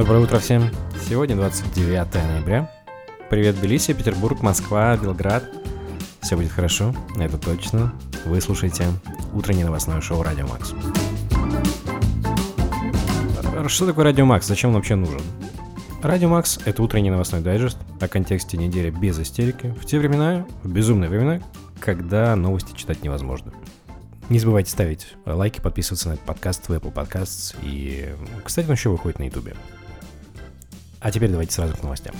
Доброе утро всем. Сегодня 29 ноября. Привет, Тбилиси, Петербург, Москва, Белград. Все будет хорошо, это точно. Вы слушаете утреннее новостное шоу «Радио Макс». Что такое «Радио Макс»? Зачем он вообще нужен? «Радио Макс» — это утренний новостной дайджест о контексте недели без истерики в те времена, в безумные времена, когда новости читать невозможно. Не забывайте ставить лайки, подписываться на этот подкаст в Apple Podcasts. И, кстати, он еще выходит на YouTube. А теперь давайте сразу к новостям.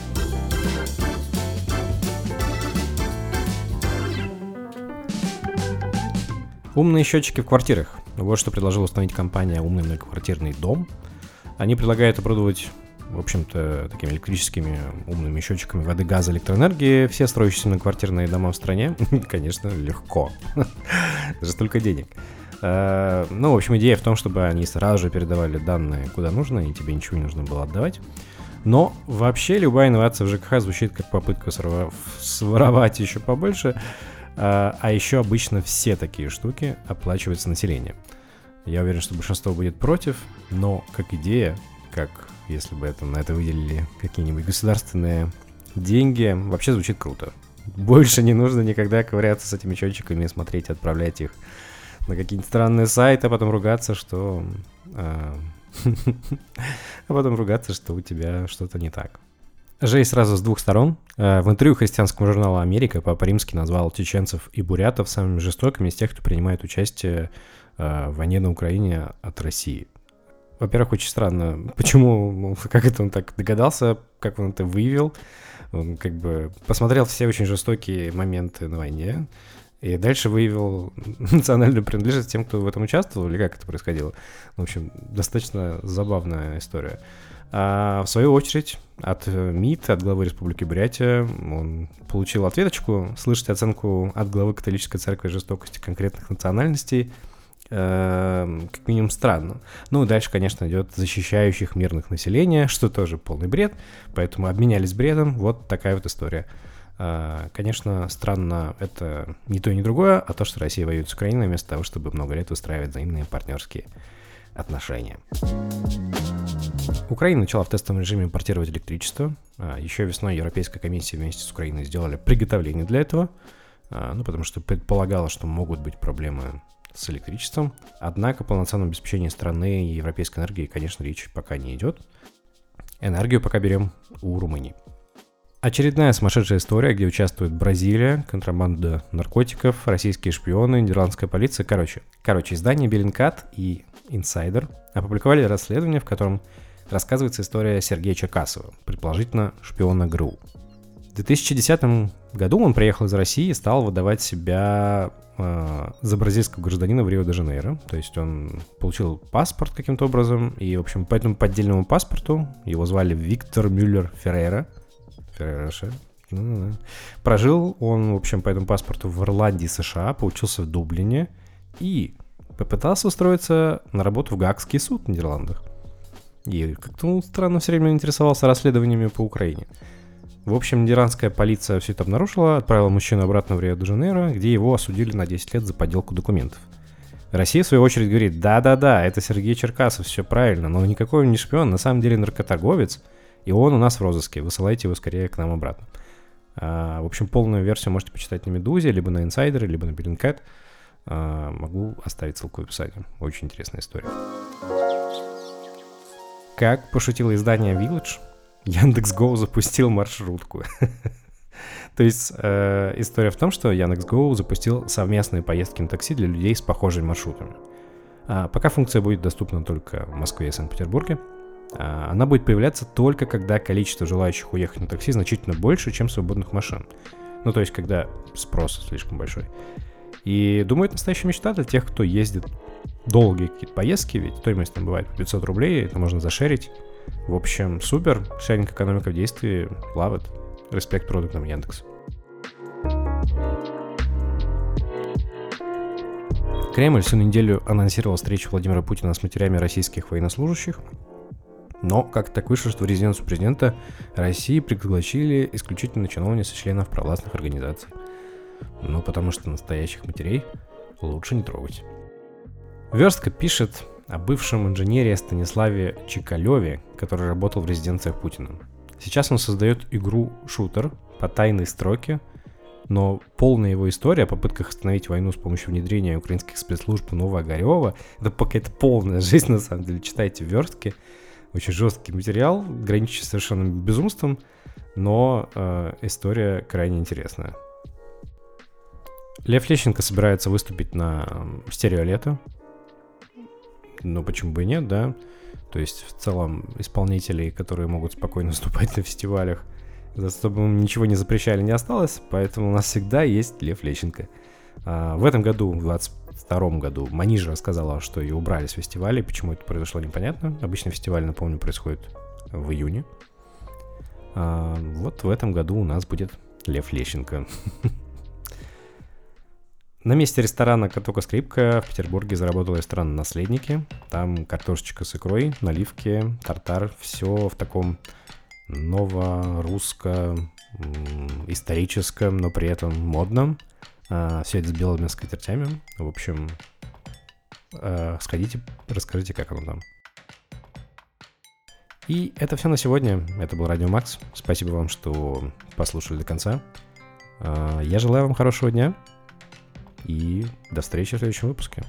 Умные счетчики в квартирах. Вот что предложила установить компания «Умный многоквартирный дом». Они предлагают оборудовать в общем-то, такими электрическими умными счетчиками воды, газа, электроэнергии все строящиеся многоквартирные дома в стране, конечно, легко. За столько денег. А, ну, в общем, идея в том, чтобы они сразу же передавали данные куда нужно, и тебе ничего не нужно было отдавать. Но вообще любая инновация в ЖКХ звучит как попытка своровать еще побольше, а, а еще обычно все такие штуки оплачиваются населением. Я уверен, что большинство будет против, но как идея, как если бы это, на это выделили какие-нибудь государственные деньги, вообще звучит круто. Больше не нужно никогда ковыряться с этими счетчиками, смотреть, отправлять их на какие-нибудь странные сайты, а потом ругаться, что... А, а потом ругаться, что у тебя что-то не так. Жесть сразу с двух сторон. А, в интервью христианскому журналу «Америка» Папа Римский назвал чеченцев и бурятов самыми жестокими из тех, кто принимает участие а, в войне на Украине от России. Во-первых, очень странно, почему, как это он так догадался, как он это выявил. Он как бы посмотрел все очень жестокие моменты на войне, и дальше выявил национальную принадлежность тем, кто в этом участвовал, или как это происходило. В общем, достаточно забавная история. А в свою очередь, от МИД, от главы Республики Бурятия, он получил ответочку, слышать оценку от главы католической церкви жестокости конкретных национальностей – Эм, как минимум странно. Ну, дальше, конечно, идет защищающих мирных населения, что тоже полный бред, поэтому обменялись бредом, вот такая вот история. Э, конечно, странно это не то и не другое, а то, что Россия воюет с Украиной вместо того, чтобы много лет выстраивать взаимные партнерские отношения. Украина начала в тестовом режиме импортировать электричество. Э, Еще весной Европейская комиссия вместе с Украиной сделали приготовление для этого, э, ну, потому что предполагала, что могут быть проблемы с электричеством. Однако полноценном обеспечении страны европейской энергии, конечно, речь пока не идет. Энергию пока берем у Румынии. Очередная сумасшедшая история, где участвует Бразилия, контрабанда наркотиков, российские шпионы, нидерландская полиция. Короче, короче, издание Bellingcat и Инсайдер опубликовали расследование, в котором рассказывается история Сергея Черкасова, предположительно шпиона ГРУ. В 2010 году он приехал из России и стал выдавать себя э, за бразильского гражданина в Рио-де-Жанейро. То есть он получил паспорт каким-то образом, и, в общем, по этому поддельному паспорту его звали Виктор Мюллер Феррейра. Феррейра, ну, да. Прожил он, в общем, по этому паспорту в Ирландии, США, поучился в Дублине и попытался устроиться на работу в Гаагский суд в Нидерландах. И как-то он странно все время интересовался расследованиями по Украине. В общем, нидерландская полиция все это обнаружила, отправила мужчину обратно в Рио-де-Жанейро, где его осудили на 10 лет за подделку документов. Россия, в свою очередь, говорит, да-да-да, это Сергей Черкасов, все правильно, но никакой он не шпион, на самом деле наркоторговец, и он у нас в розыске, высылайте его скорее к нам обратно. А, в общем, полную версию можете почитать на Медузе, либо на Инсайдере, либо на Bellingcat. А, могу оставить ссылку в описании. Очень интересная история. Как пошутило издание Village, Яндекс.Гоу запустил маршрутку. То есть э, история в том, что Яндекс.Гоу запустил совместные поездки на такси для людей с похожими маршрутами. А, пока функция будет доступна только в Москве и Санкт-Петербурге. А, она будет появляться только когда количество желающих уехать на такси значительно больше, чем свободных машин. Ну, то есть, когда спрос слишком большой. И думаю, это настоящая мечта для тех, кто ездит долгие какие-то поездки, ведь стоимость там бывает 500 рублей, это можно зашерить. В общем, супер, шеринг экономика в действии, it. Респект продуктам Яндекс. Кремль всю неделю анонсировал встречу Владимира Путина с матерями российских военнослужащих. Но как так вышло, что в резиденцию президента России пригласили исключительно чиновниц и членов провластных организаций. Ну, потому что настоящих матерей лучше не трогать. Верстка пишет, о бывшем инженере Станиславе Чикалеве, который работал в резиденциях Путина. Сейчас он создает игру-шутер по тайной строке, но полная его история о попытках остановить войну с помощью внедрения украинских спецслужб Нового Огарева, это какая-то полная жизнь, на самом деле. Читайте верстки. Очень жесткий материал, граничит совершенно безумством, но э, история крайне интересная. Лев Лещенко собирается выступить на стереолето. Ну, почему бы и нет, да? То есть, в целом, исполнителей, которые могут спокойно выступать на фестивалях, чтобы ничего не запрещали, не осталось, поэтому у нас всегда есть Лев Лещенко. А, в этом году, в 22 году, Манижа рассказала, что ее убрали с фестиваля, почему это произошло, непонятно. Обычно фестиваль, напомню, происходит в июне. А, вот в этом году у нас будет Лев Лещенко. На месте ресторана «Катока Скрипка» в Петербурге заработал ресторан «Наследники». Там картошечка с икрой, наливки, тартар. Все в таком ново-русско историческом, но при этом модном. А, все это с белыми скатертями. В общем, а, сходите, расскажите, как оно там. И это все на сегодня. Это был Радио Макс. Спасибо вам, что послушали до конца. А, я желаю вам хорошего дня и до встречи в следующем выпуске.